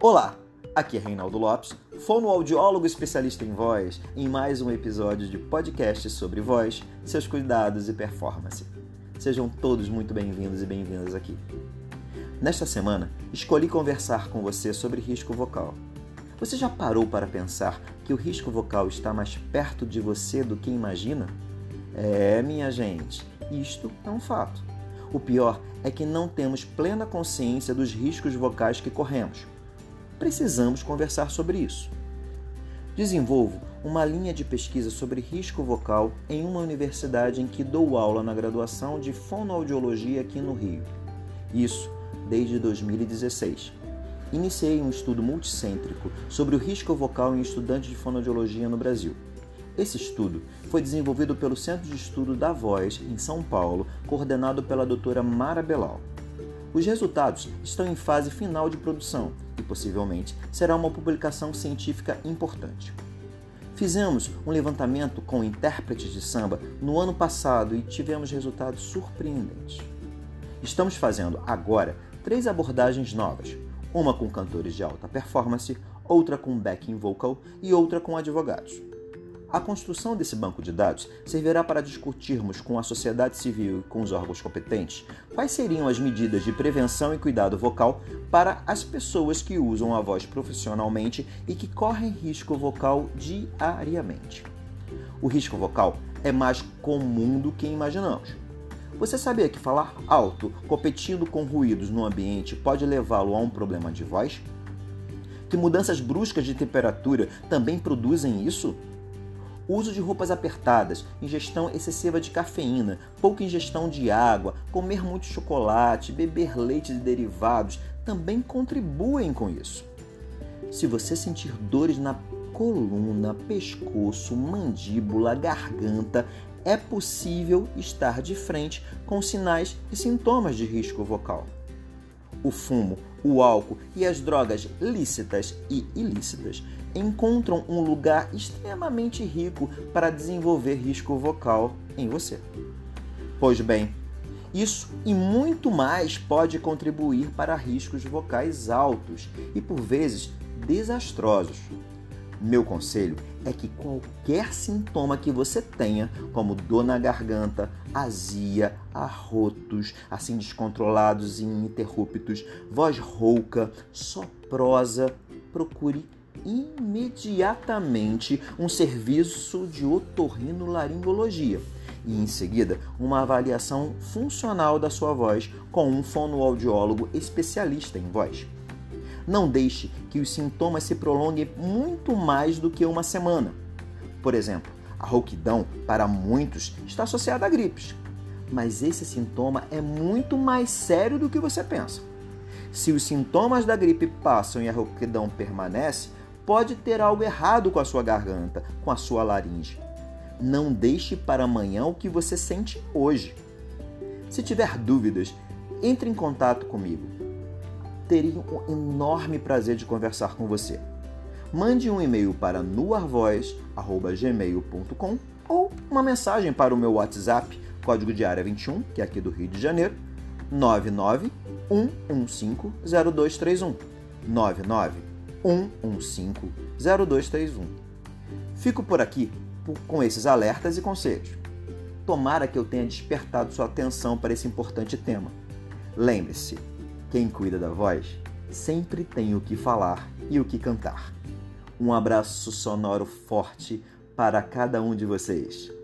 Olá, aqui é Reinaldo Lopes, fonoaudiólogo especialista em voz, em mais um episódio de podcast sobre voz, seus cuidados e performance. Sejam todos muito bem-vindos e bem-vindas aqui. Nesta semana, escolhi conversar com você sobre risco vocal. Você já parou para pensar que o risco vocal está mais perto de você do que imagina? É, minha gente, isto é um fato. O pior é que não temos plena consciência dos riscos vocais que corremos. Precisamos conversar sobre isso. Desenvolvo uma linha de pesquisa sobre risco vocal em uma universidade em que dou aula na graduação de fonoaudiologia aqui no Rio. Isso desde 2016. Iniciei um estudo multicêntrico sobre o risco vocal em estudantes de fonoaudiologia no Brasil. Esse estudo foi desenvolvido pelo Centro de Estudo da Voz, em São Paulo, coordenado pela doutora Mara Belal. Os resultados estão em fase final de produção e possivelmente será uma publicação científica importante. Fizemos um levantamento com intérpretes de samba no ano passado e tivemos resultados surpreendentes. Estamos fazendo agora três abordagens novas: uma com cantores de alta performance, outra com backing vocal e outra com advogados. A construção desse banco de dados servirá para discutirmos com a sociedade civil e com os órgãos competentes quais seriam as medidas de prevenção e cuidado vocal para as pessoas que usam a voz profissionalmente e que correm risco vocal diariamente. O risco vocal é mais comum do que imaginamos. Você sabia que falar alto, competindo com ruídos no ambiente, pode levá-lo a um problema de voz? Que mudanças bruscas de temperatura também produzem isso? Uso de roupas apertadas, ingestão excessiva de cafeína, pouca ingestão de água, comer muito chocolate, beber leite e derivados também contribuem com isso. Se você sentir dores na coluna, pescoço, mandíbula, garganta, é possível estar de frente com sinais e sintomas de risco vocal. O fumo, o álcool e as drogas lícitas e ilícitas encontram um lugar extremamente rico para desenvolver risco vocal em você. Pois bem, isso e muito mais pode contribuir para riscos vocais altos e por vezes desastrosos. Meu conselho é que qualquer sintoma que você tenha, como dor na garganta, azia, arrotos, assim descontrolados e ininterruptos, voz rouca, soprosa, procure imediatamente um serviço de otorrinolaringologia e, em seguida, uma avaliação funcional da sua voz com um fonoaudiólogo especialista em voz. Não deixe que os sintomas se prolonguem muito mais do que uma semana. Por exemplo, a rouquidão, para muitos, está associada a gripes, mas esse sintoma é muito mais sério do que você pensa. Se os sintomas da gripe passam e a rouquidão permanece, pode ter algo errado com a sua garganta, com a sua laringe. Não deixe para amanhã o que você sente hoje. Se tiver dúvidas, entre em contato comigo. Teria um enorme prazer de conversar com você. Mande um e-mail para nuarvoz.gmail.com ou uma mensagem para o meu WhatsApp, código de área 21, que é aqui do Rio de Janeiro, 991150231. 99 115 0231. Fico por aqui com esses alertas e conselhos. Tomara que eu tenha despertado sua atenção para esse importante tema. Lembre-se, quem cuida da voz sempre tem o que falar e o que cantar. Um abraço sonoro forte para cada um de vocês.